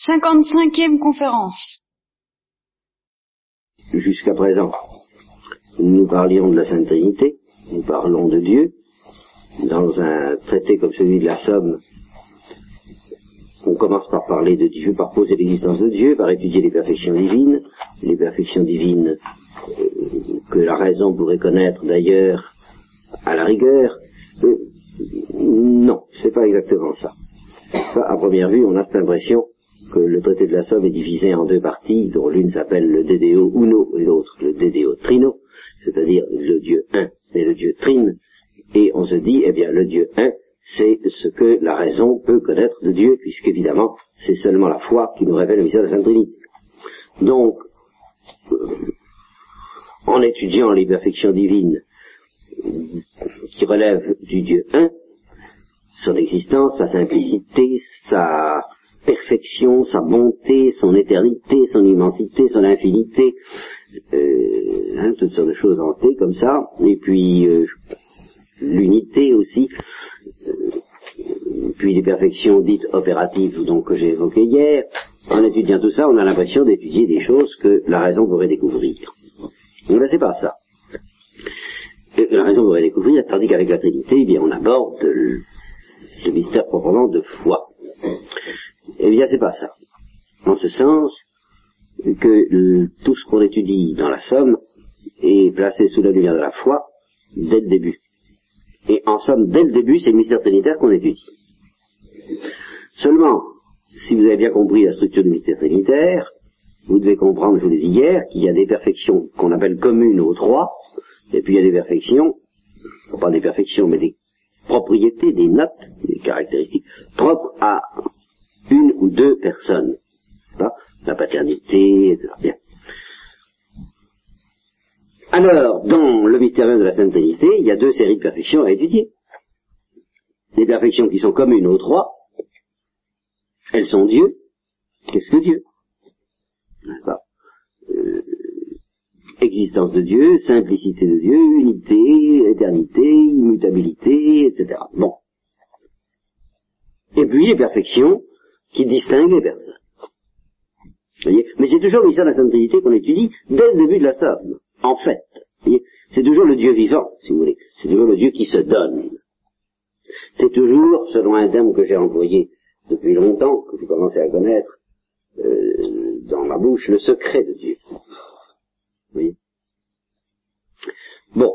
55e conférence. Jusqu'à présent, nous parlions de la Sainte Trinité, nous parlons de Dieu. Dans un traité comme celui de la Somme, on commence par parler de Dieu, par poser l'existence de Dieu, par étudier les perfections divines, les perfections divines euh, que la raison pourrait connaître d'ailleurs à la rigueur. Euh, non, c'est pas exactement ça. À première vue, on a cette impression que le traité de la Somme est divisé en deux parties, dont l'une s'appelle le Dédéo Uno et l'autre le Dédéo Trino, c'est-à-dire le Dieu un et le Dieu Trine. Et on se dit, eh bien, le Dieu un, c'est ce que la raison peut connaître de Dieu, puisqu'évidemment, c'est seulement la foi qui nous révèle le mystère de la Sainte Trinité. Donc, euh, en étudiant les perfections divines qui relèvent du Dieu un, son existence, sa simplicité, sa perfection, sa bonté, son éternité, son immensité, son infinité, euh, hein, toutes sortes de choses hantées comme ça, et puis euh, l'unité aussi, euh, puis les perfections dites opératives donc que j'ai évoquées hier. En étudiant tout ça, on a l'impression d'étudier des choses que la raison pourrait découvrir. Mais là, c'est pas ça. la raison pourrait découvrir, tandis qu'avec la Trinité, eh bien, on aborde le, le mystère proprement de foi. Eh bien, c'est pas ça. En ce sens que tout ce qu'on étudie dans la Somme est placé sous la lumière de la foi dès le début. Et en somme, dès le début, c'est le mystère trinitaire qu'on étudie. Seulement, si vous avez bien compris la structure du mystère trinitaire, vous devez comprendre, je vous l'ai dit hier, qu'il y a des perfections qu'on appelle communes aux trois, et puis il y a des perfections, pas des perfections, mais des propriétés, des notes, des caractéristiques propres à une ou deux personnes. La paternité, etc. Alors, dans le mystère de la Sainte il y a deux séries de perfections à étudier. Des perfections qui sont communes aux trois. Elles sont Dieu. Qu'est-ce que Dieu? Euh, Existence de Dieu, simplicité de Dieu, unité, éternité, immutabilité, etc. Bon. Et puis les perfections qui distingue les personnes. Voyez Mais c'est toujours le mystère de la Sainte qu'on étudie dès le début de la somme, en fait. C'est toujours le Dieu vivant, si vous voulez. C'est toujours le Dieu qui se donne. C'est toujours, selon un terme que j'ai employé depuis longtemps, que vous commencez à connaître, euh, dans ma bouche, le secret de Dieu. Vous voyez Bon.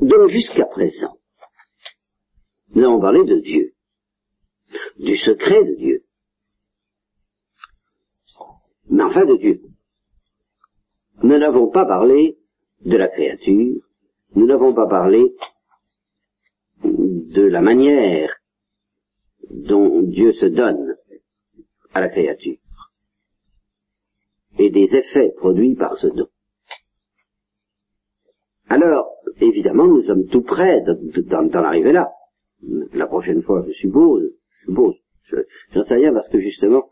Donc jusqu'à présent, nous avons parlé de Dieu du secret de Dieu. Mais enfin de Dieu. Nous n'avons pas parlé de la créature, nous n'avons pas parlé de la manière dont Dieu se donne à la créature et des effets produits par ce don. Alors, évidemment, nous sommes tout près d'en arriver là. La prochaine fois, je suppose, Bon, j'en sais rien parce que justement,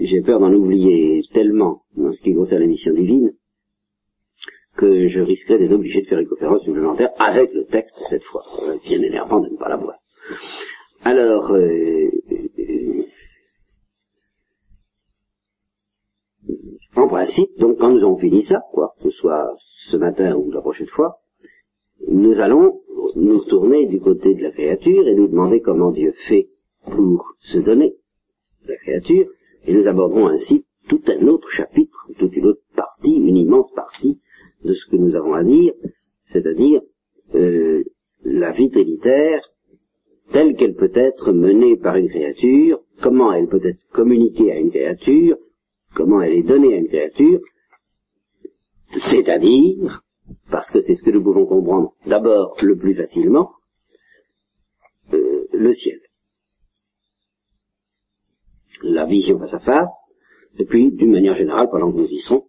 j'ai peur d'en oublier tellement en ce qui concerne la mission divine que je risquerais d'être obligé de faire une conférence supplémentaire avec le texte cette fois. Bien énervant de ne pas l'avoir. Alors, euh, en principe, donc quand nous avons fini ça, quoi, que ce soit ce matin ou la prochaine fois, nous allons nous tourner du côté de la créature et nous demander comment Dieu fait pour se donner. La créature, et nous aborderons ainsi tout un autre chapitre, toute une autre partie, une immense partie de ce que nous avons à dire, c'est-à-dire euh, la vie trinitaire telle qu'elle peut être menée par une créature, comment elle peut être communiquée à une créature, comment elle est donnée à une créature, c'est-à-dire parce que c'est ce que nous pouvons comprendre d'abord le plus facilement, euh, le ciel. La vision face à face, et puis d'une manière générale, pendant que nous y sommes,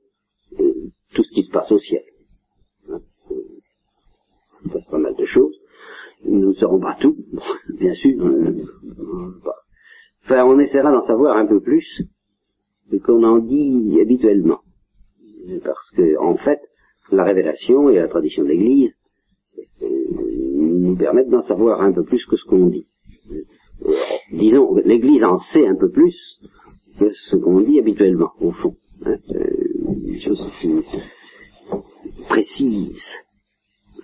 euh, tout ce qui se passe au ciel. Hein, il passe pas mal de choses. Nous ne saurons pas tout, bien sûr. Euh, enfin, on essaiera d'en savoir un peu plus qu'on en dit habituellement. Parce que, en fait, la révélation et la tradition de l'Église euh, nous permettent d'en savoir un peu plus que ce qu'on dit. disons, l'Église en sait un peu plus que ce qu'on dit habituellement, au fond. Hein, euh, des choses précises.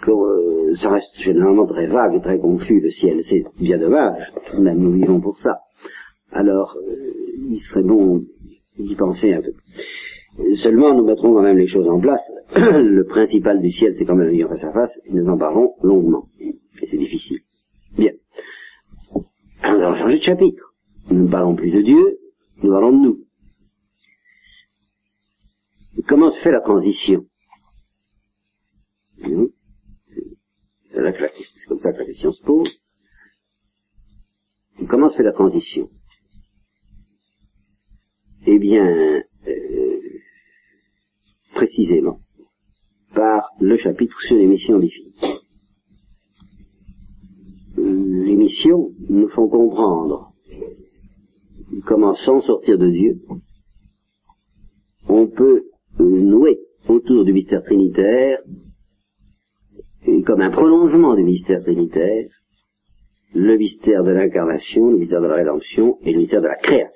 Euh, ça reste généralement très vague et très confus, le ciel. C'est bien dommage, nous vivons pour ça. Alors, euh, il serait bon d'y penser un peu. Seulement, nous mettrons quand même les choses en place. le principal du ciel, c'est quand même la vie face à face, et nous en parlons longuement. Et c'est difficile. Bien. Nous allons changer de chapitre. Nous ne parlons plus de Dieu, nous parlons de nous. Comment se fait la transition? C'est comme ça que la question se pose. Comment se fait la transition? Eh bien, précisément, par le chapitre sur les missions divines. Les missions nous font comprendre comment, sans sortir de Dieu, on peut nouer autour du mystère trinitaire, comme un prolongement du mystère trinitaire, le mystère de l'incarnation, le mystère de la rédemption et le mystère de la création.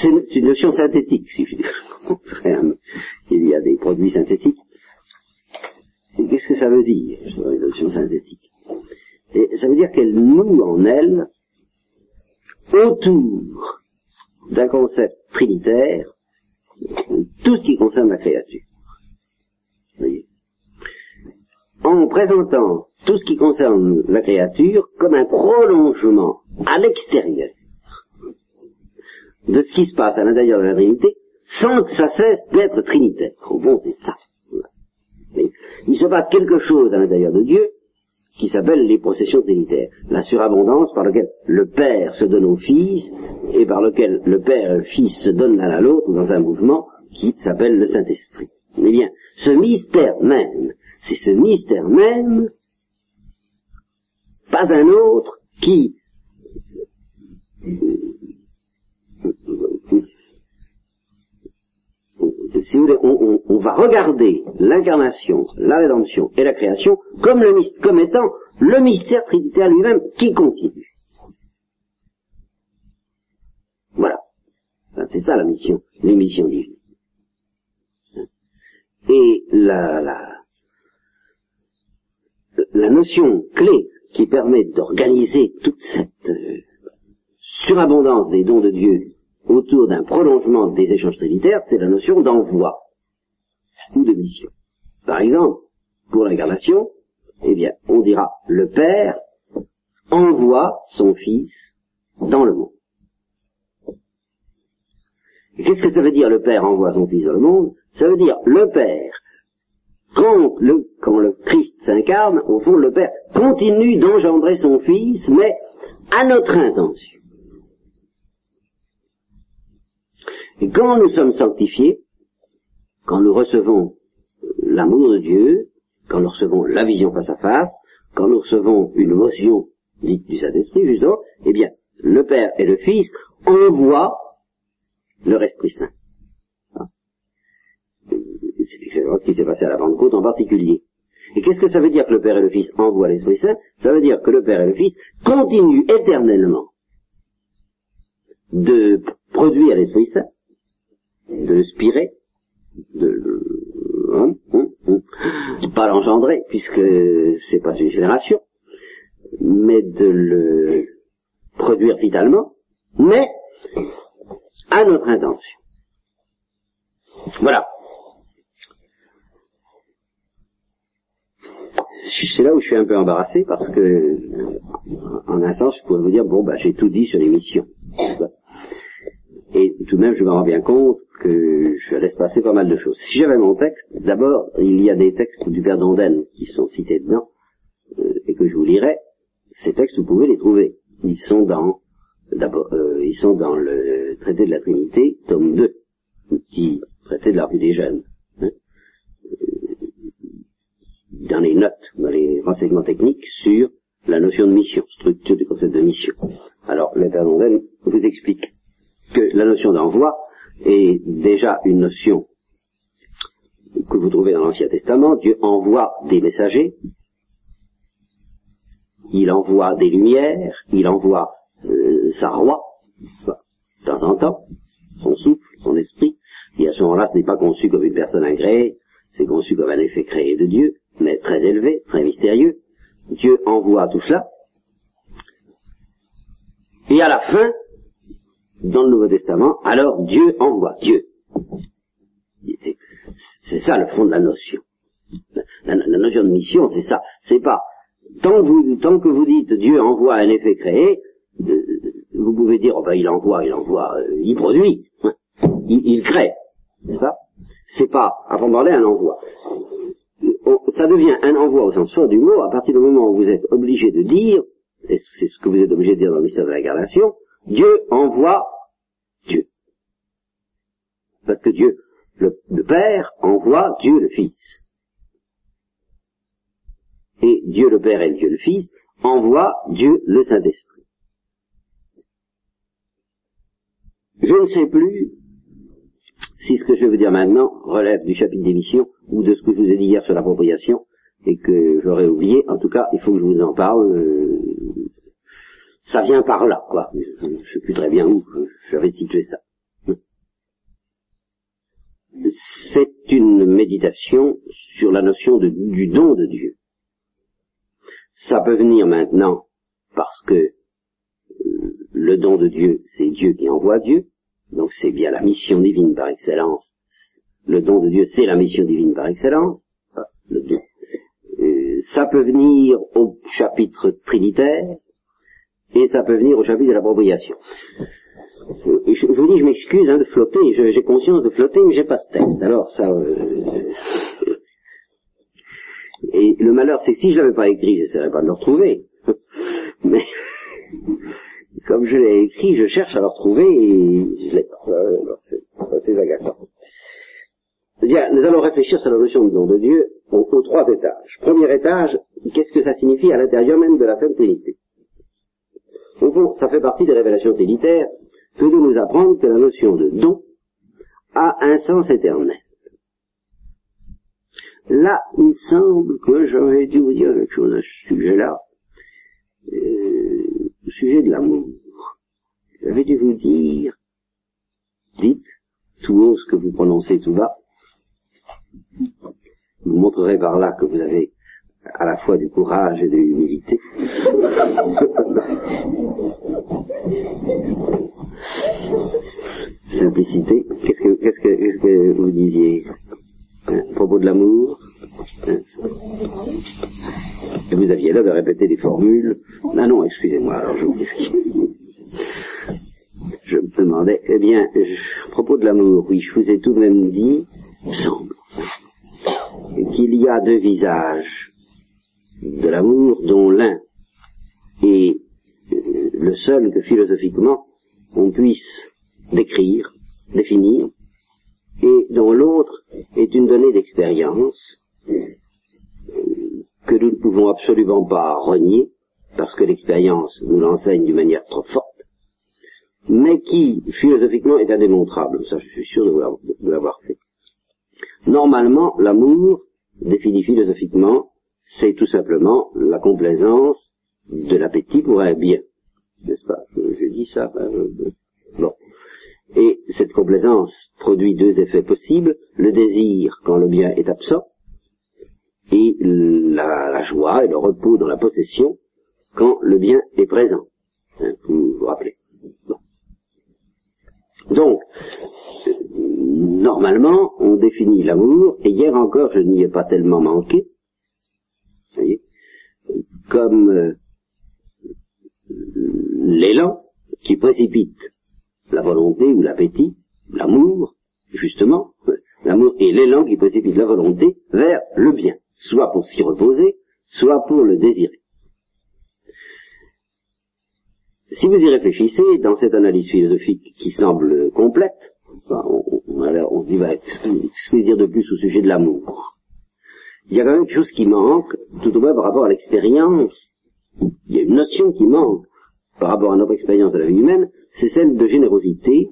C'est une notion synthétique, si je dis. Il y a des produits synthétiques. Qu'est-ce que ça veut dire, une notion synthétique? Et Ça veut dire qu'elle noue en elle, autour d'un concept trinitaire, tout ce qui concerne la créature. Voyez? En présentant tout ce qui concerne la créature comme un prolongement à l'extérieur de ce qui se passe à l'intérieur de la Trinité, sans que ça cesse d'être trinitaire. Au bon, c'est ça. il se passe quelque chose à l'intérieur de Dieu qui s'appelle les processions trinitaires. La surabondance par laquelle le Père se donne au Fils et par lequel le Père et le Fils se donnent l'un à l'autre dans un mouvement qui s'appelle le Saint-Esprit. Eh bien, ce mystère même, c'est ce mystère même, pas un autre, qui on, va regarder l'incarnation, la rédemption et la création comme étant le mystère trinitaire lui-même qui continue. Voilà. C'est ça la mission, les missions divines. Et la, la, la notion clé qui permet d'organiser toute cette euh, surabondance des dons de Dieu autour d'un prolongement des échanges trinitaires, c'est la notion d'envoi ou de mission. Par exemple, pour l'incarnation, eh bien, on dira le Père envoie son Fils dans le monde. qu'est-ce que ça veut dire le Père envoie son Fils dans le monde? Ça veut dire le Père, quand le, quand le Christ s'incarne, au fond, le Père continue d'engendrer son Fils, mais à notre intention. Et quand nous sommes sanctifiés, quand nous recevons l'amour de Dieu, quand nous recevons la vision face à face, quand nous recevons une motion dite du Saint-Esprit, justement, eh bien, le Père et le Fils envoient leur Esprit Saint. Ah. C'est ce qui s'est passé à la Pentecôte en particulier. Et qu'est-ce que ça veut dire que le Père et le Fils envoient l'Esprit Saint? Ça veut dire que le Père et le Fils continuent éternellement de produire l'Esprit Saint, de le spirer, de hein, hein, hein, pas l'engendrer, puisque c'est pas une génération, mais de le produire vitalement, mais à notre intention. Voilà. C'est là où je suis un peu embarrassé parce que, en un sens, je pourrais vous dire, bon, bah, j'ai tout dit sur l'émission. Et tout de même, je me rends bien compte que je laisse passer pas mal de choses. Si j'avais mon texte, d'abord, il y a des textes du Père Dondel qui sont cités dedans, euh, et que je vous lirai. Ces textes, vous pouvez les trouver. Ils sont dans, d'abord, euh, ils sont dans le traité de la Trinité, tome 2, qui traité de la vie des jeunes. Hein. Euh, dans les notes, dans les renseignements techniques sur la notion de mission, structure du concept de mission. Alors, le Père Dondel vous explique que la notion d'envoi est déjà une notion que vous trouvez dans l'Ancien Testament, Dieu envoie des messagers, il envoie des lumières, il envoie euh, sa roi, de temps en temps, son souffle, son esprit, et à ce moment-là, ce n'est pas conçu comme une personne agréée, c'est conçu comme un effet créé de Dieu, mais très élevé, très mystérieux. Dieu envoie tout cela. Et à la fin, dans le Nouveau Testament, alors Dieu envoie Dieu. C'est ça le fond de la notion. La, notion de mission, c'est ça. C'est pas tant que, vous, tant que vous dites Dieu envoie un effet créé, vous pouvez dire oh ben il envoie, il envoie, euh, il produit, il, il crée, n'est-ce pas? C'est pas, avant de parler, un envoi. Ça devient un envoi au sens fort du mot à partir du moment où vous êtes obligé de dire, et c'est ce que vous êtes obligé de dire dans le mystère de l'incarnation, Dieu envoie. Parce que Dieu, le, Père, envoie Dieu le Fils. Et Dieu le Père et Dieu le Fils envoient Dieu le Saint-Esprit. Je ne sais plus si ce que je vous dire maintenant relève du chapitre d'émission ou de ce que je vous ai dit hier sur l'appropriation et que j'aurais oublié, en tout cas, il faut que je vous en parle. Euh, ça vient par là, quoi. Je ne sais plus très bien où j'avais situé ça. C'est une méditation sur la notion du don de Dieu. Ça peut venir maintenant parce que euh, le don de Dieu, c'est Dieu qui envoie Dieu, donc c'est bien la mission divine par excellence. Le don de Dieu, c'est la mission divine par excellence. Euh, ça peut venir au chapitre trinitaire et ça peut venir au chapitre de l'appropriation. Euh, je, vous dis, je m'excuse hein, de flotter, j'ai conscience de flotter, mais j'ai pas ce texte. Alors ça... Euh, et le malheur, c'est que si je l'avais pas écrit, je n'essaierais pas de le retrouver. mais comme je l'ai écrit, je cherche à le retrouver et je l'ai pas. C'est agaçant. Bien, nous allons réfléchir sur la notion de don de Dieu aux, trois étages. Premier étage, qu'est-ce que ça signifie à l'intérieur même de la Sainte Trinité Au fond, ça fait partie des révélations trinitaires que de nous apprendre que la notion de don a un sens éternel. Là, il me semble que j'aurais dû vous dire quelque chose à ce sujet-là. Euh, au sujet de l'amour. J'avais dû vous dire, dites tout haut ce que vous prononcez tout bas. Vous montrerez par là que vous avez à la fois du courage et de l'humilité. Simplicité. Qu'est-ce que, vous disiez? Hein, propos de l'amour hein vous aviez l'air de répéter des formules. Ah non, excusez-moi, alors je vous Je me demandais, eh bien, propos de l'amour, oui, je vous ai tout de même dit, semble, qu'il y a deux visages de l'amour, dont l'un est le seul que philosophiquement on puisse décrire, définir, et dont l'autre est une donnée d'expérience que nous ne pouvons absolument pas renier, parce que l'expérience nous l'enseigne d'une manière trop forte, mais qui, philosophiquement, est indémontrable. Ça, je suis sûr de l'avoir fait. Normalement, l'amour, défini philosophiquement, c'est tout simplement la complaisance de l'appétit pour un bien. N'est-ce pas Je dis ça. Euh, bon. Et cette complaisance produit deux effets possibles. Le désir quand le bien est absent, et la, joie et le repos dans la possession quand le bien est présent. Hein, vous vous rappelez. Donc, normalement, on définit l'amour, et hier encore, je n'y ai pas tellement manqué, voyez, comme euh, l'élan qui précipite la volonté ou l'appétit, l'amour, justement, l'amour est l'élan qui précipite la volonté vers le bien soit pour s'y reposer, soit pour le désirer. Si vous y réfléchissez, dans cette analyse philosophique qui semble complète, on, on, ce que dire de plus au sujet de l'amour Il y a quand même quelque chose qui manque, tout au moins par rapport à l'expérience. Il y a une notion qui manque par rapport à notre expérience de la vie humaine, c'est celle de générosité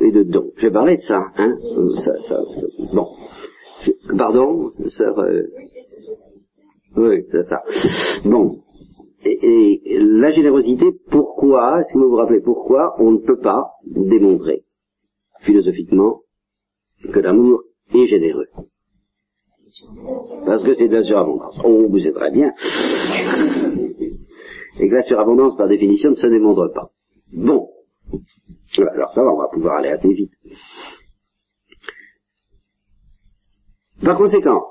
et de don. Je vais parler de ça, hein. Ça, ça, bon. Pardon, sœur euh, Oui, c'est ça. Bon. Et, et, la générosité, pourquoi, si vous vous rappelez pourquoi, on ne peut pas démontrer philosophiquement que l'amour est généreux. Parce que c'est de la surabondance. Oh, vous savez très bien. Et que la surabondance, par définition, ne se démontre pas. Bon. Alors ça va, on va pouvoir aller assez vite. Par conséquent,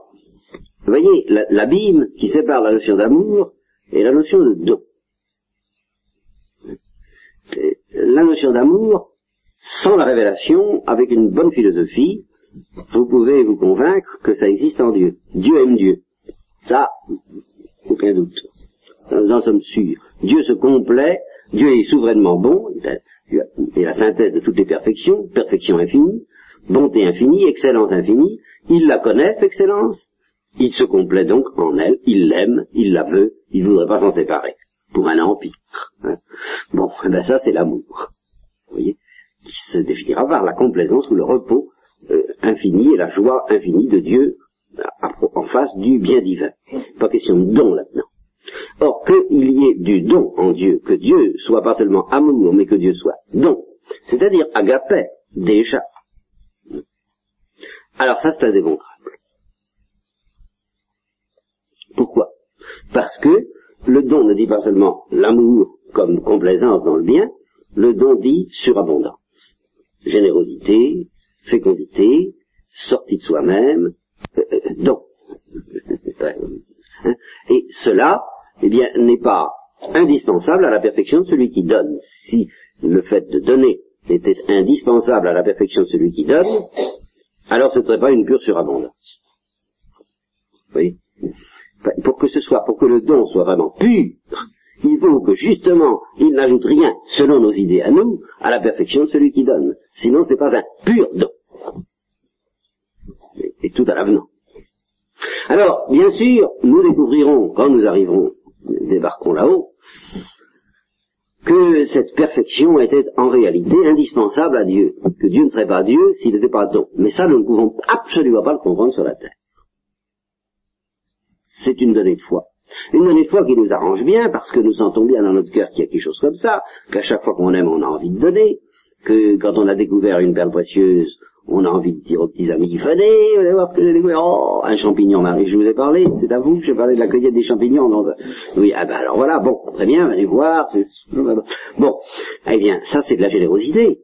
vous voyez, l'abîme qui sépare la notion d'amour et la notion de don. La notion d'amour, sans la révélation, avec une bonne philosophie, vous pouvez vous convaincre que ça existe en Dieu. Dieu aime Dieu. Ça, aucun doute. Nous en sommes sûrs. Dieu se complaît, Dieu est souverainement bon, il est la synthèse de toutes les perfections, perfection infinie, bonté infinie, excellence infinie, il la connaît, excellence, il se complaît donc en elle, il l'aime, il la veut, il ne voudrait pas s'en séparer, pour un empire. Hein. Bon, eh ben ça c'est l'amour, vous voyez, qui se définira par la complaisance ou le repos euh, infini et la joie infinie de Dieu en face du bien divin. Pas question de don là-dedans. Or, qu'il y ait du don en Dieu, que Dieu soit pas seulement amour, mais que Dieu soit don, c'est-à-dire agapé, déjà. Alors ça, c'est indémontrable. Pourquoi? Parce que le don ne dit pas seulement l'amour comme complaisance dans le bien, le don dit surabondance, générosité, fécondité, sortie de soi-même, euh, euh, don. Hein? Et cela, eh bien, n'est pas indispensable à la perfection de celui qui donne. Si le fait de donner était indispensable à la perfection de celui qui donne, alors ce ne serait pas une pure surabondance. Voyez? Pour que ce soit, pour que le don soit vraiment pur, il faut que justement il n'ajoute rien, selon nos idées à nous, à la perfection de celui qui donne. Sinon ce n'est pas un pur don. Et, tout à l'avenant. Alors, bien sûr, nous découvrirons, quand nous arriverons, débarquons là-haut, que cette perfection était en réalité indispensable à Dieu, que Dieu ne serait pas Dieu s'il n'était pas don. Mais ça, nous ne pouvons absolument pas le comprendre sur la terre. C'est une donnée de foi. Une donnée de foi qui nous arrange bien parce que nous sentons bien dans notre cœur qu'il y a quelque chose comme ça, qu'à chaque fois qu'on aime, on a envie de donner, que quand on a découvert une perle précieuse, on a envie de dire aux petits amis, venez, allez voir ce que j'ai découvert. Oh, un champignon, Marie, je vous ai parlé, c'est à vous que j'ai parlé de la cueillette des champignons. Oui, ah ben alors voilà, bon, très bien, allez voir. Bon, eh bien, ça c'est de la générosité.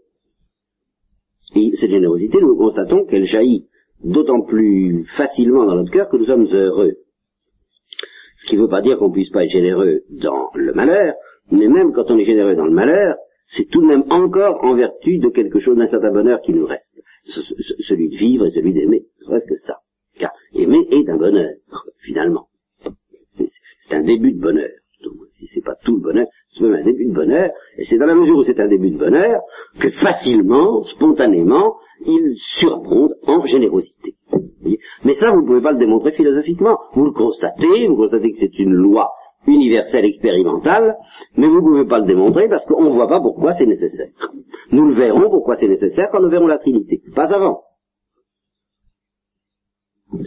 Et cette générosité, nous constatons qu'elle jaillit d'autant plus facilement dans notre cœur que nous sommes heureux. Ce qui ne veut pas dire qu'on puisse pas être généreux dans le malheur, mais même quand on est généreux dans le malheur, c'est tout de même encore en vertu de quelque chose d'un certain bonheur qui nous reste. Celui de vivre et celui d'aimer, serait-ce que ça. Car aimer est un bonheur, finalement. C'est un début de bonheur. Si c'est pas tout le bonheur, c'est même un début de bonheur, et c'est dans la mesure où c'est un début de bonheur que facilement, spontanément, il surabonde en générosité. Mais ça, vous ne pouvez pas le démontrer philosophiquement. Vous le constatez, vous constatez que c'est une loi universelle expérimentale, mais vous ne pouvez pas le démontrer parce qu'on ne voit pas pourquoi c'est nécessaire. Nous le verrons pourquoi c'est nécessaire quand nous verrons la Trinité, pas avant.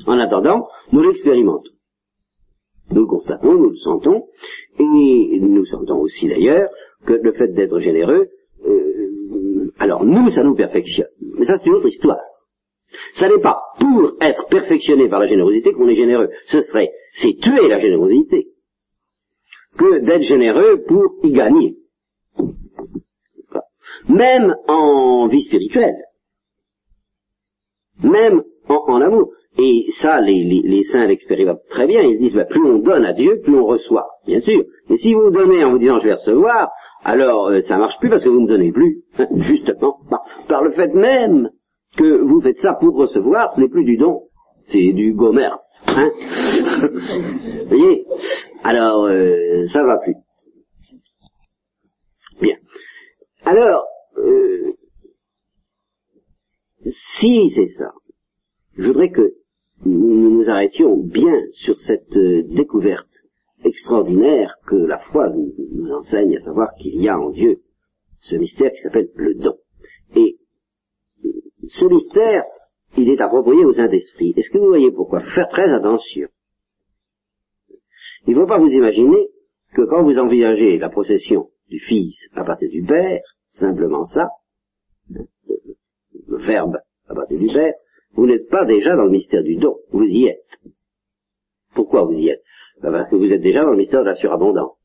En attendant, nous l'expérimentons. Nous le constatons, nous le sentons, et nous sentons aussi d'ailleurs que le fait d'être généreux, euh, alors nous, ça nous perfectionne. Mais ça, c'est une autre histoire. Ça n'est pas pour être perfectionné par la générosité qu'on est généreux. Ce serait, c'est tuer la générosité que d'être généreux pour y gagner. Même en vie spirituelle. Même en, amour. Et ça, les, saints l'expérimentent très bien. Ils disent, bah, plus on donne à Dieu, plus on reçoit. Bien sûr. Mais si vous donnez en vous disant, je vais recevoir, alors euh, ça marche plus parce que vous ne donnez plus. Justement. Par, le fait même que vous faites ça pour recevoir, ce n'est plus du don. C'est du commerce. Hein vous voyez? Alors euh, ça va plus. Bien. Alors, euh, si c'est ça, je voudrais que nous nous arrêtions bien sur cette euh, découverte extraordinaire que la foi nous, enseigne, à savoir qu'il y a en Dieu ce mystère qui s'appelle le don. Et ce mystère il est approprié au Saint-Esprit. Est-ce que vous voyez pourquoi? Faire très attention. Il ne faut pas vous imaginer que quand vous envisagez la procession du Fils à partir du Père, simplement ça, le verbe à partir du Père, vous n'êtes pas déjà dans le mystère du don, vous y êtes. Pourquoi vous y êtes? Ben, Parce que vous êtes déjà dans le mystère de la surabondance.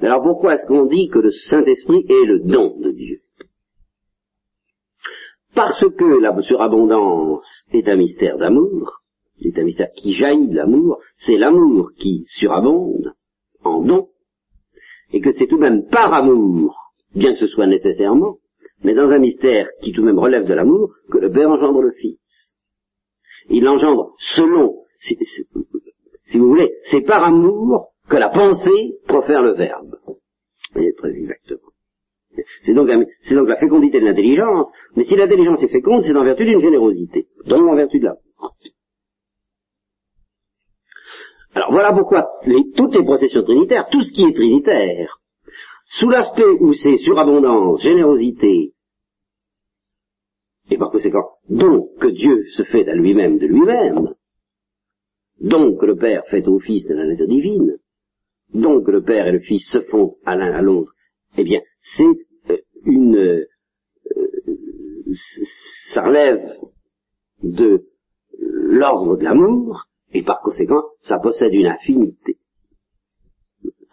Alors pourquoi est-ce qu'on dit que le Saint-Esprit est le don de Dieu? Parce que la surabondance est un mystère d'amour, c'est un mystère qui jaillit de l'amour, c'est l'amour qui surabonde en don, et que c'est tout de même par amour, bien que ce soit nécessairement, mais dans un mystère qui tout de même relève de l'amour, que le Père engendre le Fils. Il l'engendre selon, si, vous voulez, c'est par amour que la pensée profère le Verbe. Voyez très exactement. C'est donc, c'est donc la fécondité de l'intelligence, mais si l'intelligence est féconde, c'est en vertu d'une générosité, donc en vertu de l'amour. Alors voilà pourquoi toutes les processions trinitaires, tout ce qui est trinitaire, sous l'aspect où c'est surabondance, générosité, et par conséquent, donc que Dieu se fait à lui-même de lui-même, donc que le Père fait au Fils de la nature divine, donc que le Père et le Fils se font à l'un à l'autre, eh bien, c'est euh, une... Euh, ça relève de l'ordre de l'amour, et par conséquent, ça possède une affinité.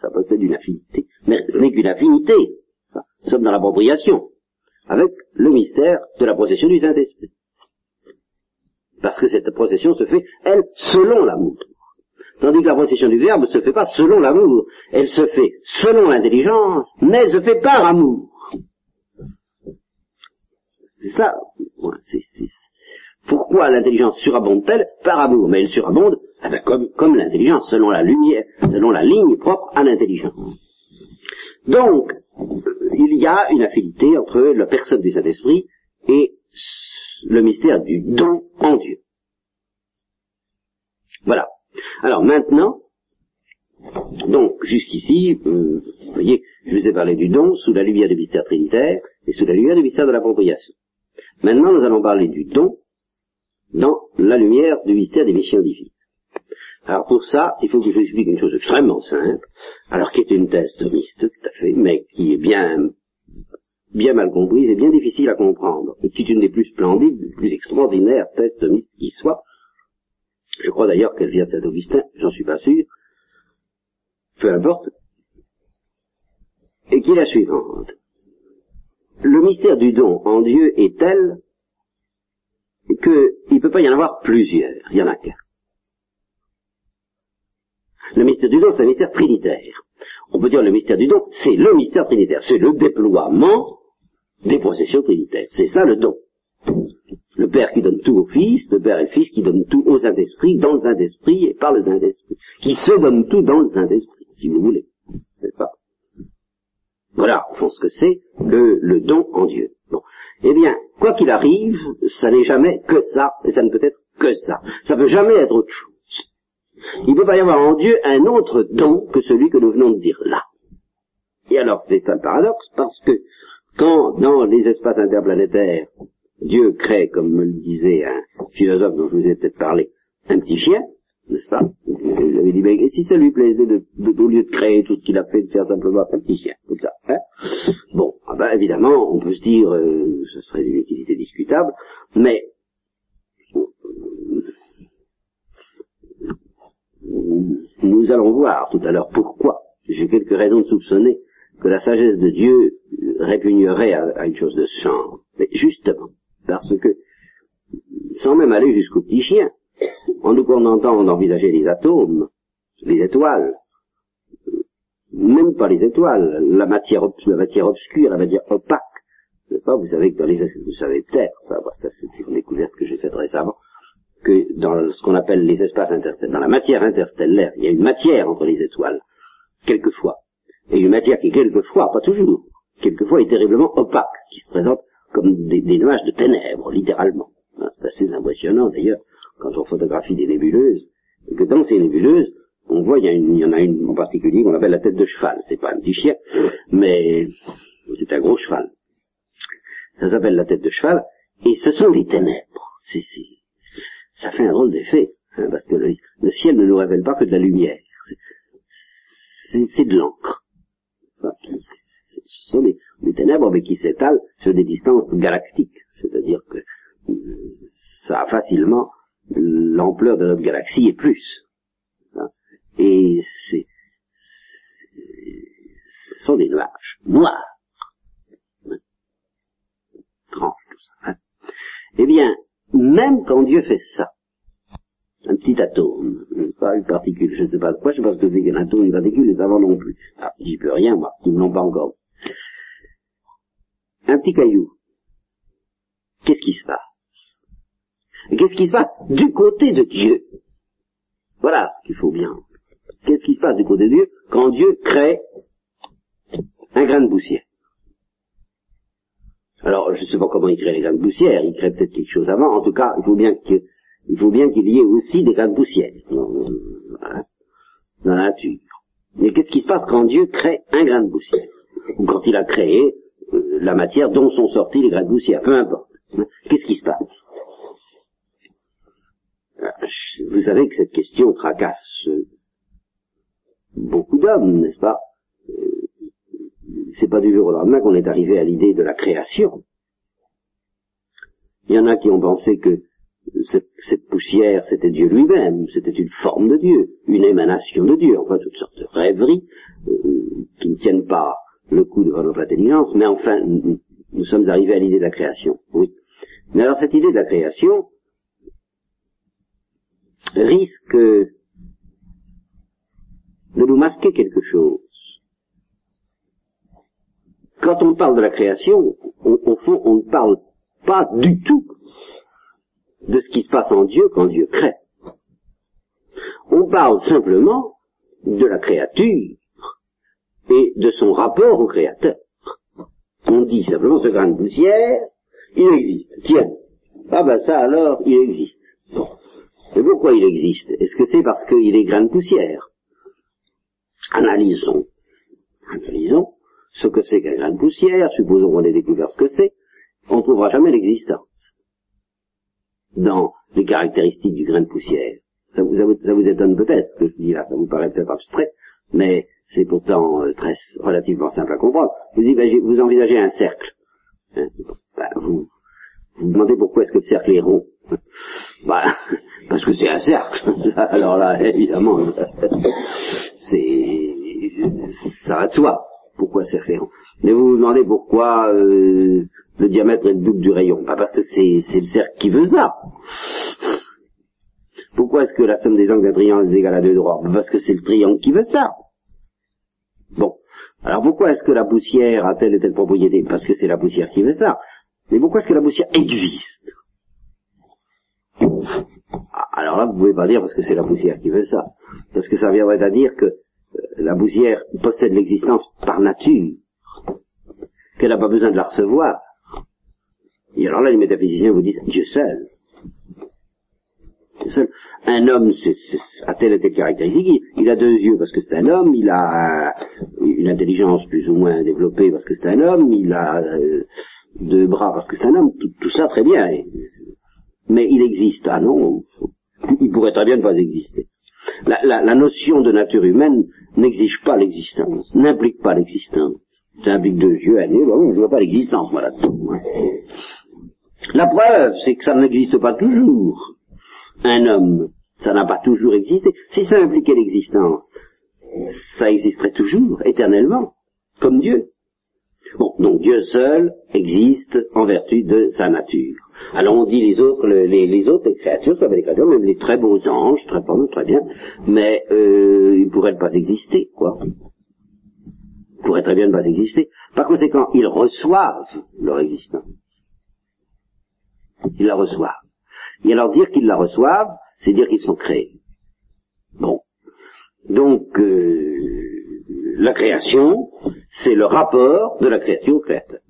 Ça possède une affinité. Mais ce n'est qu'une affinité. Nous sommes dans l'appropriation. Avec le mystère de la procession du Saint-Esprit. Parce que cette procession se fait, elle, selon l'amour. Tandis que la procession du Verbe ne se fait pas selon l'amour. Elle se fait selon l'intelligence, mais elle se fait par amour. C'est ça. Pourquoi l'intelligence surabonde-t-elle Par amour. Mais elle surabonde eh ben, comme, l'intelligence, selon la lumière, selon la ligne propre à l'intelligence. Donc, il y a une affinité entre la personne du Saint-Esprit et le mystère du don en Dieu. Voilà. Alors maintenant, donc jusqu'ici, euh, vous voyez, je vous ai parlé du don sous la lumière du mystère trinitaire et sous la lumière du mystère de l'appropriation. Maintenant, nous allons parler du don dans la lumière du mystère des missions divines. Alors pour ça, il faut que je vous explique une chose extrêmement simple, alors qui est une thèse thomiste, tout à fait, mais qui est bien, bien mal comprise et bien difficile à comprendre, et qui est une des plus splendides, des plus extraordinaires thèses thomistes qui soit. Je crois d'ailleurs qu'elle vient de Saint-Augustin, j'en suis pas sûr, peu importe, et qui est la suivante? Le mystère du don en Dieu est tel qu'il ne peut pas y en avoir plusieurs, il y en a qu'un. Le mystère du don, c'est un mystère trinitaire. On peut dire le mystère du don, c'est le mystère trinitaire, c'est le déploiement des processions trinitaires. C'est ça le don. Le Père qui donne tout au Fils, le Père et le Fils qui donnent tout au Saint-Esprit, dans le Saint-Esprit et par le Saint-Esprit, qui se donne tout dans le Saint-Esprit, si vous voulez. Pas? Voilà, au fond, ce que c'est que le don en Dieu. Eh bien, quoi qu'il arrive, ça n'est jamais que ça, et ça ne peut être que ça. Ça ne peut jamais être autre chose. Il ne peut pas y avoir en Dieu un autre don que celui que nous venons de dire là. Et alors, c'est un paradoxe, parce que quand dans les espaces interplanétaires, Dieu crée, comme me le disait un philosophe dont je vous ai peut-être parlé, un petit chien, n'est-ce pas Vous avez dit, mais et si ça lui plaisait de, au lieu de créer tout ce qu'il a fait, de faire simplement un petit chien, comme ça hein Bon, ah ben, évidemment, on peut se dire, euh, ce serait d'une utilité discutable, mais nous allons voir tout à l'heure pourquoi. J'ai quelques raisons de soupçonner que la sagesse de Dieu répugnerait à, une chose de ce genre. Mais justement, parce que, sans même aller jusqu'au petit chien, en nous contentant d'envisager les atomes, les étoiles, même pas les étoiles, la matière, obscure, la matière opaque, vous savez que dans les, vous savez peut-être, ça c'est une découverte que j'ai faite récemment, que dans ce qu'on appelle les espaces interstellaires, dans la matière interstellaire, il y a une matière entre les étoiles, quelquefois, et une matière qui quelquefois, pas toujours, quelquefois est terriblement opaque, qui se présente comme des, nuages de ténèbres, littéralement. Hein, c'est assez impressionnant d'ailleurs quand on photographie des nébuleuses, que dans ces nébuleuses, on voit, il y, y en a une en particulier qu'on appelle la tête de cheval. C'est pas un petit chien, mais c'est un gros cheval. Ça s'appelle la tête de cheval, et ce sont les ténèbres ça fait un drôle d'effet, hein, parce que le, ciel ne nous révèle pas que de la lumière. C'est, de l'encre. ce sont des, ténèbres, mais qui s'étalent sur des distances galactiques. C'est-à-dire que euh, ça a facilement l'ampleur de notre galaxie et plus. Hein? Et c'est, ce sont des nuages noirs. Tranche tout ça. Hein? Eh bien, même quand Dieu fait ça, un petit atome, pas une particule, je ne sais pas quoi, je sais pas ce que c'est qu'un atome, une particule, les savants non plus. Ah, j'y peux rien, moi, ils ne l'ont pas encore. Un petit caillou. Qu'est-ce qui se passe? Qu'est-ce qui se passe du côté de Dieu? Voilà ce qu'il faut bien. Qu'est-ce qui se passe du côté de Dieu quand Dieu crée un grain de poussière? Alors, je ne sais pas comment il crée les grains de poussière, il crée peut-être quelque chose avant. En tout cas, il faut bien qu'il y ait aussi des grains de poussière dans, la nature. Mais qu'est-ce qui se passe quand Dieu crée un grain de poussière? Ou quand il a créé euh, la matière dont sont sortis les grains de poussière, peu importe. Qu'est-ce qui se passe? Vous savez que cette question tracasse euh, beaucoup d'hommes, n'est-ce pas? C'est pas du jour au lendemain qu'on est arrivé à l'idée de la création. Il y en a qui ont pensé que cette, poussière, c'était Dieu lui-même, c'était une forme de Dieu, une émanation de Dieu, enfin toutes sortes de rêveries euh, qui ne tiennent pas le coup devant notre intelligence, mais enfin, nous sommes arrivés à l'idée de la création, oui. Mais alors cette idée de la création risque de nous masquer quelque chose quand on parle de la création, au fond, on ne parle pas du tout de ce qui se passe en Dieu quand Dieu crée. On parle simplement de la créature et de son rapport au Créateur. On dit simplement ce grain de poussière, il existe. Tiens, ah ben ça alors, il existe. Bon. Mais pourquoi il existe Est-ce que c'est parce qu'il est grain de poussière? Analysons. Analysons ce que c'est qu'un grain de poussière, supposons qu'on ait découvert ce que c'est, on ne trouvera jamais l'existence dans les caractéristiques du grain de poussière. Ça vous, étonne peut-être ce que je dis là, ça vous paraît peut-être abstrait, mais c'est pourtant euh, très relativement simple à comprendre. Vous, envisagez un cercle. Hein, ben, vous, vous demandez pourquoi est-ce que le cercle est rond. Bah, parce que c'est un cercle. Alors là, évidemment, c'est ça va de soi pourquoi c'est rond. Mais vous vous demandez pourquoi euh, le diamètre est le double du rayon. Pas parce que c'est, le cercle qui veut ça. Pourquoi est-ce que la somme des angles d'un triangle est égale à deux droits? Parce que c'est le triangle qui veut ça. Bon. Alors pourquoi est-ce que la poussière a telle et telle propriété? Parce que c'est la poussière qui veut ça. Mais pourquoi est-ce que la poussière existe? Alors là, vous pouvez pas dire parce que c'est la poussière qui veut ça. Parce que ça viendrait à dire que la poussière possède l'existence par nature, qu'elle n'a pas besoin de la recevoir. Et alors là, les métaphysiciens vous disent Dieu seul. Dieu seul. Un homme a telle et telle caractéristique, il, a deux yeux parce que c'est un homme, il a une intelligence plus ou moins développée parce que c'est un homme, il a euh, deux bras parce que c'est un homme, tout, tout, ça très bien. Mais il existe. Ah non, il pourrait très bien ne pas exister. La, la, notion de nature humaine n'exige pas l'existence, n'implique pas l'existence. Ça implique deux yeux, un nez, bah je ne vois pas l'existence, moi. Hein. La preuve, c'est que ça n'existe pas toujours. Un homme, ça n'a pas toujours existé. Si ça impliquait l'existence, ça existerait toujours, éternellement, comme Dieu. Bon, donc Dieu seul existe en vertu de sa nature. Alors on dit les autres, les, autres créatures, ça les créatures, même les très beaux anges, très beaux, très bien, mais euh, ils pourraient pas exister, quoi. Ils pourraient très bien ne pas exister. Par conséquent, ils reçoivent leur existence. Ils la reçoivent. Et alors dire qu'ils la reçoivent, c'est dire qu'ils sont créés. Bon. Donc, euh, la création, c'est le rapport de la créature au créateur.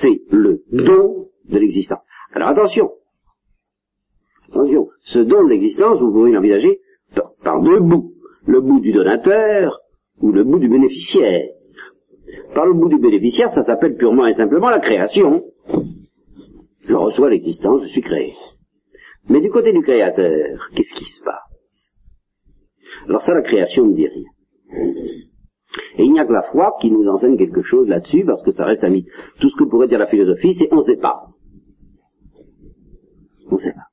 C'est le don de l'existence. Alors attention, attention, ce don de l'existence, vous pouvez l'envisager par, deux bouts. Le bout du donateur ou le bout du bénéficiaire. Par le bout du bénéficiaire, ça s'appelle purement et simplement la création. Je reçois l'existence, je suis créé. Mais du côté du créateur, qu'est-ce qui se passe? Alors ça, la création ne dit rien. Et il n'y a que la foi qui nous enseigne quelque chose là-dessus, parce que ça reste ami. Tout ce que pourrait dire la philosophie, c'est on ne sait pas. On ne sait pas.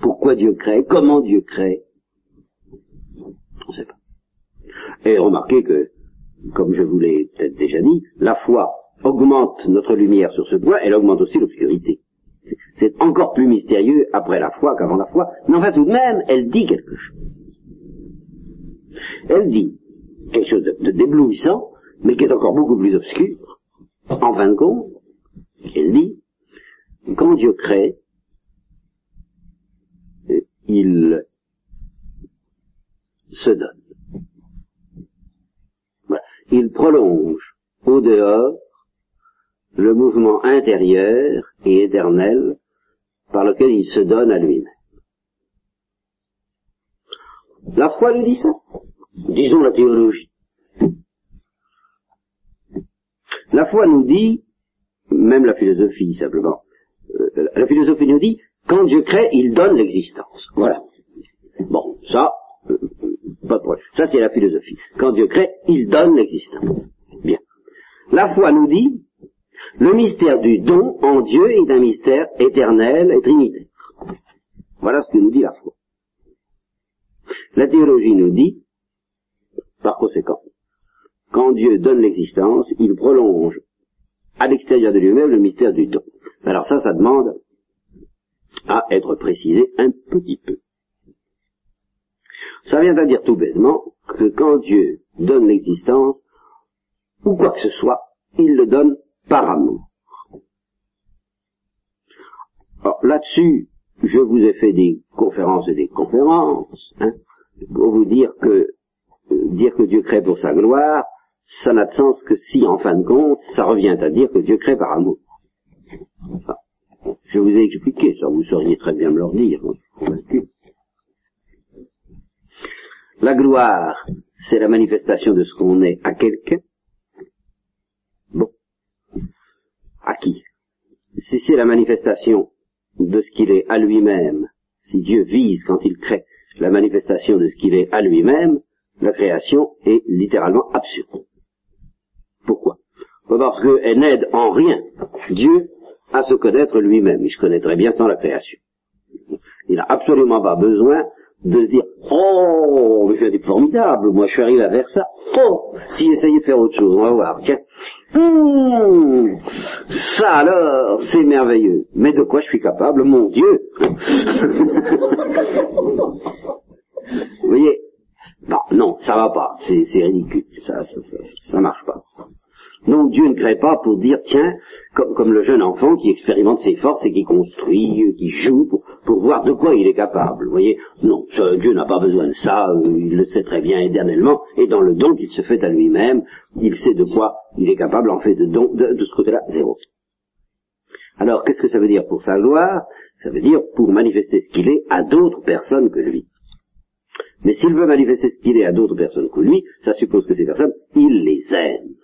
Pourquoi Dieu crée Comment Dieu crée On ne sait pas. Et remarquez que, comme je vous l'ai peut-être déjà dit, la foi augmente notre lumière sur ce point, elle augmente aussi l'obscurité. C'est encore plus mystérieux après la foi qu'avant la foi, mais enfin tout de même, elle dit quelque chose. Elle dit quelque chose de, d'éblouissant, mais qui est encore beaucoup plus obscur. En fin de compte, elle dit, quand Dieu crée, il se donne. Il prolonge au dehors le mouvement intérieur et éternel par lequel il se donne à lui-même. La foi nous dit ça. Disons la théologie. La foi nous dit, même la philosophie simplement, euh, la philosophie nous dit, quand Dieu crée, il donne l'existence. Voilà. Bon, ça, euh, pas de problème. Ça, c'est la philosophie. Quand Dieu crée, il donne l'existence. Bien. La foi nous dit, le mystère du don en Dieu est un mystère éternel et trinitaire. Voilà ce que nous dit la foi. La théologie nous dit, par conséquent, quand Dieu donne l'existence, il prolonge à l'extérieur de lui-même le mystère du don. Alors ça, ça demande à être précisé un petit peu. Ça vient à dire tout bêtement que quand Dieu donne l'existence, ou quoi que ce soit, il le donne par amour. Alors là-dessus, je vous ai fait des conférences et des conférences hein, pour vous dire que dire que Dieu crée pour sa gloire, ça n'a de sens que si, en fin de compte, ça revient à dire que Dieu crée par amour. je vous ai expliqué ça, vous sauriez très bien me le dire, convaincu. La gloire, c'est la manifestation de ce qu'on est à quelqu'un. Bon. À qui? Si c'est la manifestation de ce qu'il est à lui-même, si Dieu vise quand il crée la manifestation de ce qu'il est à lui-même, la création est littéralement absurde. Pourquoi? Parce qu'elle n'aide en rien Dieu à se connaître lui-même. Il se connaîtrait bien sans la création. Il n'a absolument pas besoin de se dire Oh, mais c'est formidable, moi je suis arrivé à faire ça. Oh, si essayait de faire autre chose, on va voir, tiens. Ça alors, c'est merveilleux. Mais de quoi je suis capable, mon Dieu Vous voyez Non, non, ça va pas, c'est ridicule, ça, ça, ça, ça marche pas. Donc Dieu ne crée pas pour dire, tiens, comme, le jeune enfant qui expérimente ses forces et qui construit, qui joue pour, voir de quoi il est capable. Vous voyez, non, Dieu n'a pas besoin de ça, euh, il le sait très bien éternellement, et dans le don qu'il se fait à lui-même, il sait de quoi il est capable, en fait, de don, de, de ce côté-là, zéro. Alors, qu'est-ce que ça veut dire pour sa gloire? Ça veut dire pour manifester ce qu'il est à d'autres personnes que lui. Mais s'il veut manifester ce qu'il est à d'autres personnes que lui, ça suppose que ces personnes, il les aime.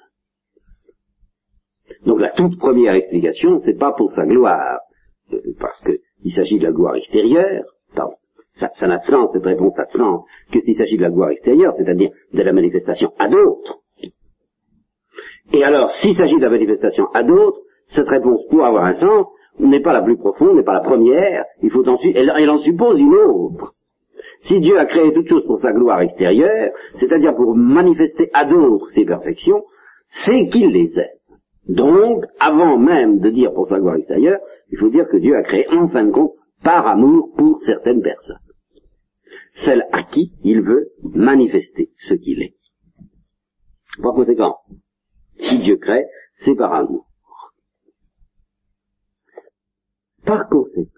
Donc la toute première explication, c'est pas pour sa gloire, euh, parce qu'il s'agit de la gloire extérieure, pardon, ça, n'a de sens, cette réponse n'a de sens, que s'il s'agit de la gloire extérieure, c'est-à-dire de la manifestation à d'autres. Et alors, s'il s'agit de la manifestation à d'autres, cette réponse, pour avoir un sens, n'est pas la plus profonde, n'est pas la première, il faut en, elle, elle en suppose une autre. Si Dieu a créé toutes choses pour sa gloire extérieure, c'est-à-dire pour manifester à d'autres ses perfections, c'est qu'il les aime. Donc, avant même de dire pour sa gloire extérieure, il faut dire que Dieu a créé en fin de compte par amour pour certaines personnes. Celles à qui il veut manifester ce qu'il est. Par conséquent, si Dieu crée, c'est par amour. Par conséquent.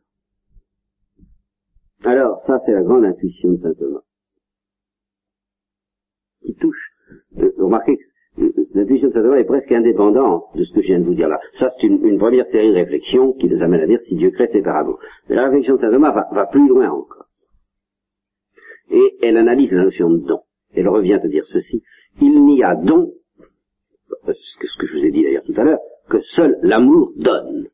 Alors, ça c'est la grande intuition de saint Thomas. Qui touche. Euh, remarquez l'intuition de Thomas est presque indépendante de ce que je viens de vous dire là. Ça, c'est une, première série de réflexions qui nous amène à dire si Dieu crée séparément. Mais la réflexion de saint Thomas va, plus loin encore. Et elle analyse la notion de don. Elle revient à dire ceci. Il n'y a don, que, ce que je vous ai dit d'ailleurs tout à l'heure, que seul l'amour donne.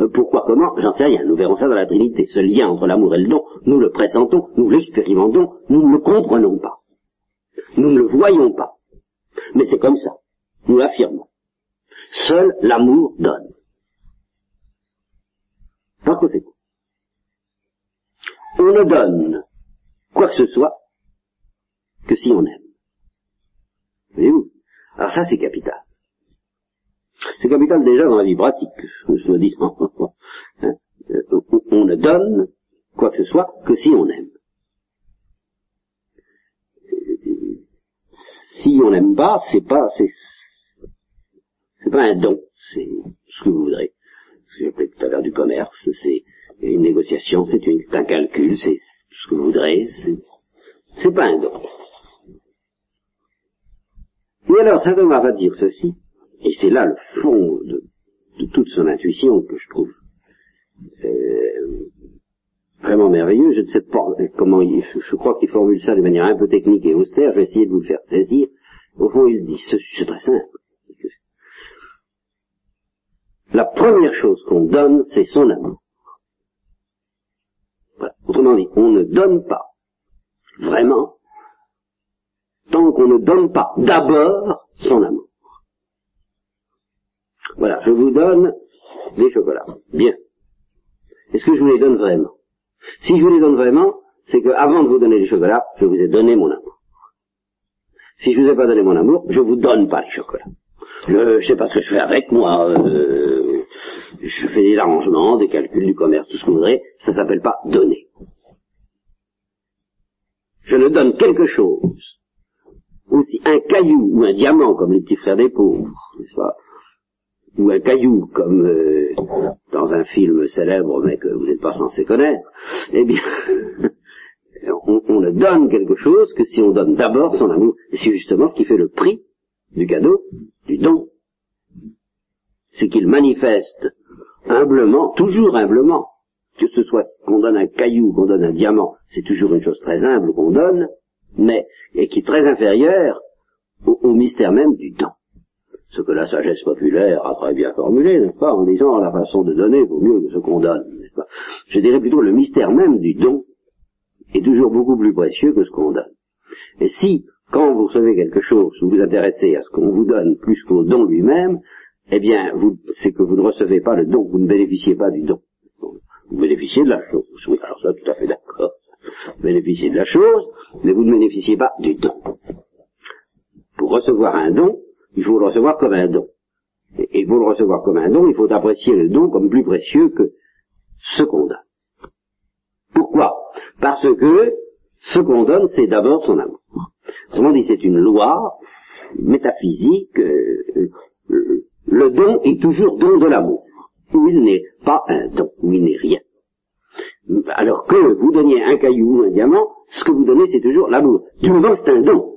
Euh, pourquoi, comment J'en sais rien. Nous verrons ça dans la Trinité. Ce lien entre l'amour et le don, nous le pressentons, nous l'expérimentons, nous ne le comprenons pas. Nous ne le voyons pas. Mais c'est comme ça. Nous l'affirmons. Seul l'amour donne. Par conséquent, on ne donne quoi que ce soit que si on aime. Voyez-vous? Alors ça, c'est capital. C'est capital déjà dans la vie pratique, je dis. Hein? on ne donne quoi que ce soit que si on aime. Si on n'aime pas, c'est pas, c'est, c'est pas un don, c'est ce que vous voudrez. Ce que j'ai tout à l'heure du commerce, c'est une négociation, c'est un calcul, c'est ce que vous voudrez, c'est, c'est pas un don. Et alors, Saint Thomas va dire ceci, et c'est là le fond de, toute son intuition que je trouve euh, vraiment merveilleux. Je ne sais pas comment il, je crois qu'il formule ça de manière un peu technique et austère. Je vais essayer de vous le faire saisir. Au fond, il dit, c'est très simple. La première chose qu'on donne, c'est son amour. Autrement dit, on ne donne pas vraiment tant qu'on ne donne pas d'abord son amour. Voilà, je vous donne des chocolats. Bien. Est-ce que je vous les donne vraiment? Si je vous les donne vraiment, c'est qu'avant de vous donner les chocolats, je vous ai donné mon amour. Si je vous ai pas donné mon amour, je vous donne pas les chocolats. Je, je sais pas ce que je fais avec moi. Euh, je fais des arrangements, des calculs du commerce, tout ce que vous voudrez. Ça s'appelle pas donner. Je ne donne quelque chose aussi un caillou ou un diamant comme les petits frères des pauvres, n'est-ce pas? Ou un caillou comme euh, dans un film célèbre mais que vous n'êtes pas censé connaître, eh bien, on, ne donne quelque chose que si on donne d'abord son amour. Et c'est justement ce qui fait le prix du cadeau, du don. C'est qu'il manifeste humblement, toujours humblement, que ce soit qu'on donne un caillou, qu'on donne un diamant, c'est toujours une chose très humble qu'on donne, mais et qui est très inférieure au, mystère même du don. Ce que la sagesse populaire a très bien formulé, n'est-ce pas, en disant la façon de donner vaut mieux que ce qu'on donne, n'est-ce pas. Je dirais plutôt le mystère même du don est toujours beaucoup plus précieux que ce qu'on donne. Et si, quand vous recevez quelque chose, vous vous intéressez à ce qu'on vous donne plus qu'au don lui-même, eh bien, c'est que vous ne recevez pas le don, vous ne bénéficiez pas du don. Vous bénéficiez de la chose. Oui, alors ça, tout à fait d'accord. Vous bénéficiez de la chose, mais vous ne bénéficiez pas du don. Pour recevoir un don, il faut le recevoir comme un don. Et, pour le recevoir comme un don, il faut apprécier le don comme plus précieux que ce qu'on donne. Pourquoi? Parce que ce qu'on donne, c'est d'abord son amour. Autrement dit, c'est une loi métaphysique. Euh, euh, le don est toujours don de l'amour, où il n'est pas un don, il n'est rien. Alors que vous donniez un caillou ou un diamant, ce que vous donnez, c'est toujours l'amour. Du moment, c'est un don.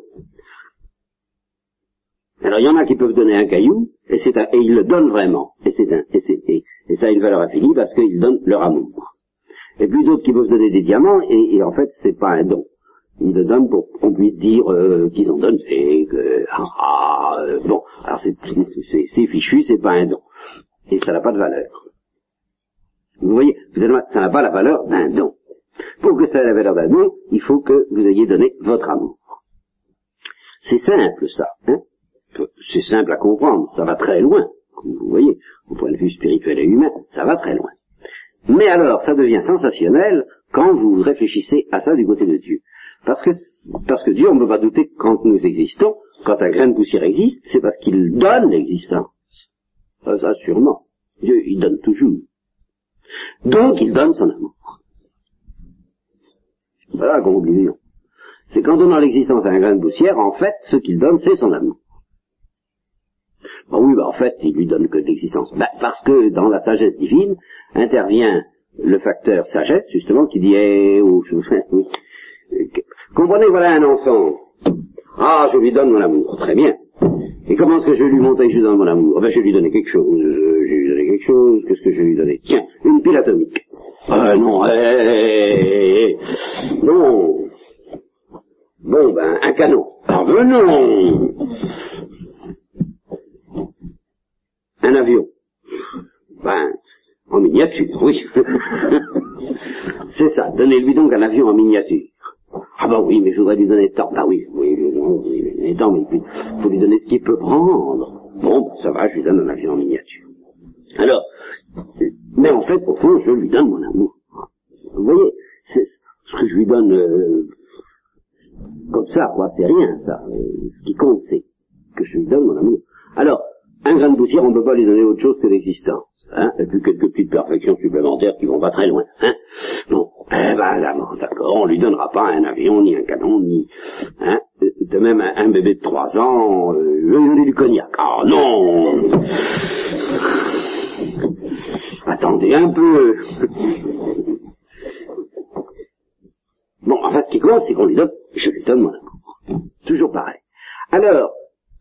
Alors il y en a qui peuvent donner un caillou, et, c'est et ils le donnent vraiment. Et, c'est un, et, et, ça a une valeur infinie parce qu'ils donnent leur amour. Et puis d'autres qui peuvent donner des diamants, et, en fait, c'est pas un don. Ils le donnent pour qu'on puisse dire euh, qu'ils ont donné, que, ah, ah euh, bon, alors c'est, c'est fichu, c'est pas un don. Et ça n'a pas de valeur. Vous voyez, ça n'a pas la valeur d'un don. Pour que ça ait la valeur d'un don, il faut que vous ayez donné votre amour. C'est simple ça. Hein c'est simple à comprendre, ça va très loin. Vous voyez, au point de vue spirituel et humain, ça va très loin. Mais alors, ça devient sensationnel quand vous réfléchissez à ça du côté de Dieu. Parce que, parce que Dieu, on ne peut pas douter que quand nous existons, quand un grain de poussière existe, c'est parce qu'il donne l'existence. Ça, ça, sûrement. Dieu, il donne toujours. Donc, il donne son amour. Voilà la conclusion. C'est qu'en donnant l'existence à un grain de poussière, en fait, ce qu'il donne, c'est son amour. Oui, bah, en fait, il lui donne que de l'existence. Bah, parce que dans la sagesse divine intervient le facteur sagesse, justement, qui dit, eh, oh, comprenez, voilà un enfant. Ah, je lui donne mon amour. Très bien. Et comment est-ce que je vais lui montrer que je lui donne mon amour? Ben, je lui donner quelque chose. Je vais lui donner quelque chose. Qu'est-ce que je lui donner? Tiens, une pile atomique. Ah non, eh, non. Bon, ben, un canon. Ah ben. Un avion. Ben, Oui. c'est ça. Donnez-lui donc un avion en miniature. Ah bah oui, mais je voudrais lui donner tant. Bah oui, oui, oui, lui donner tant, mais il faut lui donner ce qu'il peut prendre. Bon, ça va, je lui donne un avion en miniature. Alors, mais en fait, au fond, je lui donne mon amour. Vous voyez, c'est ce que je lui donne euh, comme ça, quoi, c'est rien, ça. Ce qui compte, c'est que je lui donne mon amour. Alors, un grain de poussière, on ne peut pas lui donner autre chose que l'existence. Hein, et puis quelques petites perfections supplémentaires qui vont pas très loin. Hein. Bon, eh ben d'accord, on lui donnera pas un avion, ni un canon, ni... Hein, de même un, bébé de trois ans, euh, je lui donner du cognac. Ah non Attendez un peu. Bon, enfin, ce qui compte, c'est qu'on lui donne, je lui donne mon amour. Toujours pareil. Alors,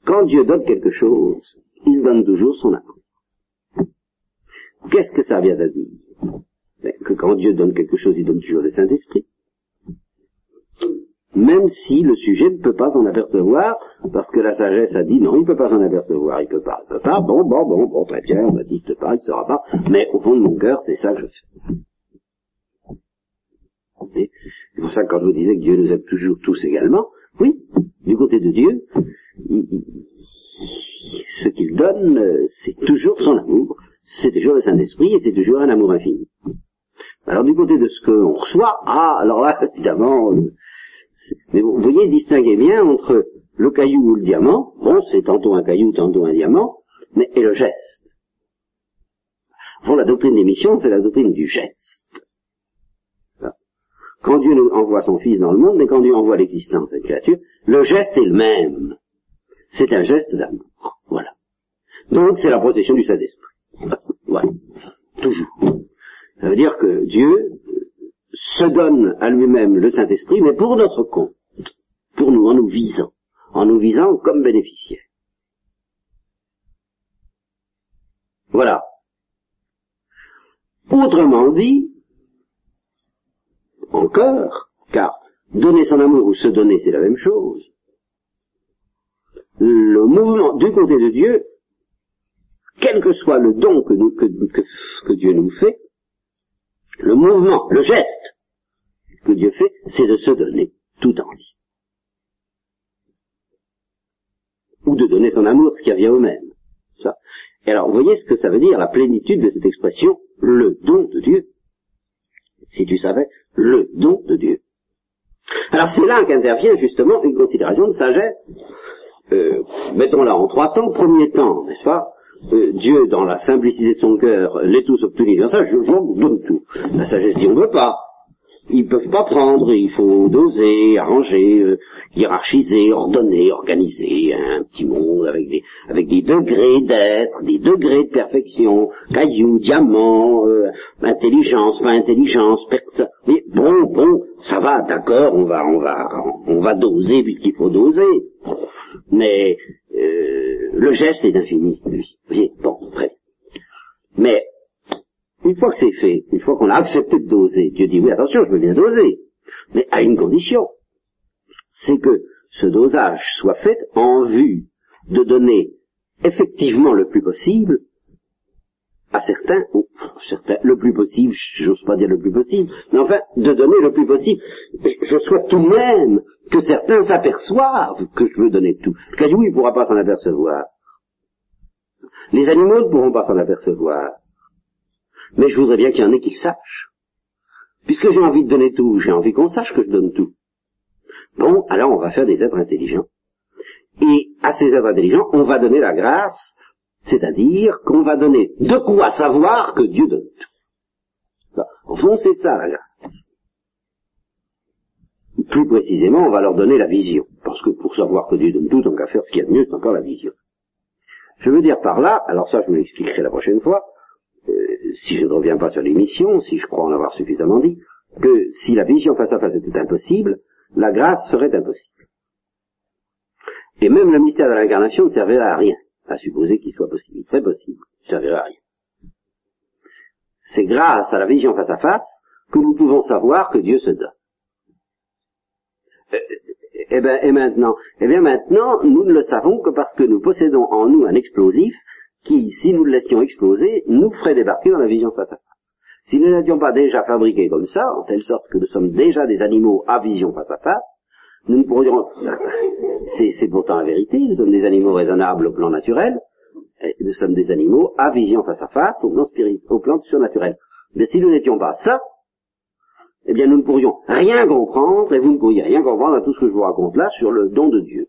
quand Dieu donne quelque chose, il donne toujours son amour. Qu'est-ce que ça vient dire ben, Que quand Dieu donne quelque chose, il donne toujours le Saint-Esprit. Même si le sujet ne peut pas s'en apercevoir, parce que la sagesse a dit non, il ne peut pas s'en apercevoir, il ne peut pas, il peut pas, bon, bon, bon, bon, très bien, on ne peut pas, il ne saura pas, mais au fond de mon cœur, c'est ça que je fais. C'est pour ça que quand je vous disais que Dieu nous aime toujours tous également, oui, du côté de Dieu, ce qu'il donne, c'est toujours son amour, c'est toujours le Saint-Esprit et c'est toujours un amour infini. Alors du côté de ce qu'on reçoit, ah, alors là, évidemment, euh, mais vous voyez, distinguez bien entre le caillou ou le diamant, bon, c'est tantôt un caillou, tantôt un diamant, mais et le geste. Bon, la doctrine des missions, c'est la doctrine du geste. Quand Dieu envoie son Fils dans le monde, mais quand Dieu envoie l'existence de la créature, le geste est le même. C'est un geste d'amour. Voilà. Donc, c'est la protection du Saint-Esprit. voilà. Toujours. Ça veut dire que Dieu se donne à lui-même le Saint-Esprit, mais pour notre compte. Pour nous, en nous visant. En nous visant comme bénéficiaires. Voilà. Autrement dit, encore, car donner son amour ou se donner, c'est la même chose, le mouvement du côté de Dieu, quel que soit le don que, Dieu nous fait, le mouvement, le geste que Dieu fait, c'est de se donner tout entier. Ou de donner son amour, ce qui revient au même. Ça. Et alors, vous voyez ce que ça veut dire, la plénitude de cette expression, le don de Dieu. Si tu savais, le don de Dieu. Alors c'est là qu'intervient justement une considération de sagesse euh, mettons-la en trois temps. Premier temps, n'est-ce pas euh, Dieu, dans la simplicité de son cœur, les tous obtenus ça, je vous donne tout. La sagesse dit, on ne veut pas. Ils peuvent pas prendre, il faut doser, arranger, euh, hiérarchiser, ordonner, organiser un petit monde avec des, avec des degrés d'être, des degrés de perfection, cailloux, diamants, euh, intelligence, pas intelligence, personne. Mais bon, bon, ça va, d'accord, on va, on va, on va doser puisqu'il faut doser. Mais euh, le geste est infini, lui. Vous voyez, bon, très Mais une fois que c'est fait, une fois qu'on a accepté de doser, Dieu dit oui, attention, je veux bien doser, mais à une condition, c'est que ce dosage soit fait en vue de donner effectivement le plus possible à certains, ou certains, le plus possible, j'ose pas dire le plus possible, mais enfin, de donner le plus possible. Je souhaite tout de même que certains s'aperçoivent que je veux donner tout. Le caillou, il ne pourra pas s'en apercevoir. Les animaux ne pourront pas s'en apercevoir. Mais je voudrais bien qu'il y en ait qui le sachent. Puisque j'ai envie de donner tout, j'ai envie qu'on sache que je donne tout. Bon, alors on va faire des êtres intelligents. Et à ces êtres intelligents, on va donner la grâce c'est-à-dire qu'on va donner de quoi savoir que Dieu donne tout. Au fond, c'est ça la grâce. Plus précisément, on va leur donner la vision. Parce que pour savoir que Dieu donne tout, tant qu'à faire ce qu'il y a de mieux, c'est encore la vision. Je veux dire par là, alors ça je vous l'expliquerai la prochaine fois, euh, si je ne reviens pas sur l'émission, si je crois en avoir suffisamment dit, que si la vision face à face était impossible, la grâce serait impossible. Et même le mystère de l'incarnation ne servirait à rien à supposer qu'il soit possible. Très possible. Ça servirait à rien. C'est grâce à la vision face à face que nous pouvons savoir que Dieu se donne. et, euh, eh ben, et maintenant, eh bien maintenant, nous ne le savons que parce que nous possédons en nous un explosif qui, si nous le laissions exploser, nous ferait débarquer dans la vision face à face. Si nous n'étions pas déjà fabriqués comme ça, en telle sorte que nous sommes déjà des animaux à vision face à face, nous ne pourrions... C'est pourtant la vérité, nous sommes des animaux raisonnables au plan naturel, et nous sommes des animaux à vision face à face au plan, spirit, au plan surnaturel. Mais si nous n'étions pas ça, eh bien nous ne pourrions rien comprendre, et vous ne pourriez rien comprendre à tout ce que je vous raconte là sur le don de Dieu.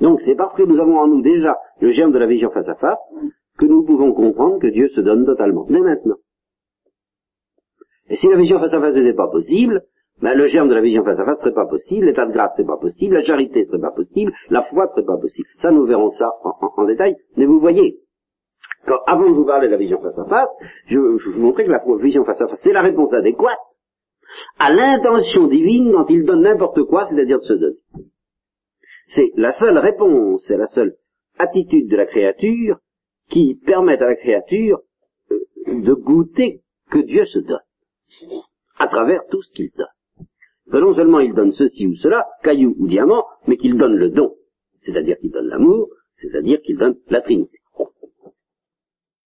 Donc c'est parce que nous avons en nous déjà le germe de la vision face à face que nous pouvons comprendre que Dieu se donne totalement, dès maintenant. Et si la vision face à face n'était pas possible, ben, le germe de la vision face à face serait pas possible, l'état de grâce serait pas possible, la charité serait pas possible, la foi serait pas possible. Ça, nous verrons ça en, détail. Mais vous voyez, avant de vous parler de la vision face à face, je, je vous montrais que la vision face à face, c'est la réponse adéquate à l'intention divine quand il donne n'importe quoi, c'est-à-dire de se donner. C'est la seule réponse, c'est la seule attitude de la créature qui permet à la créature euh, de goûter que Dieu se donne à travers tout ce qu'il donne. Que non seulement il donne ceci ou cela, caillou ou diamant, mais qu'il donne le don, c'est-à-dire qu'il donne l'amour, c'est-à-dire qu'il donne la Trinité.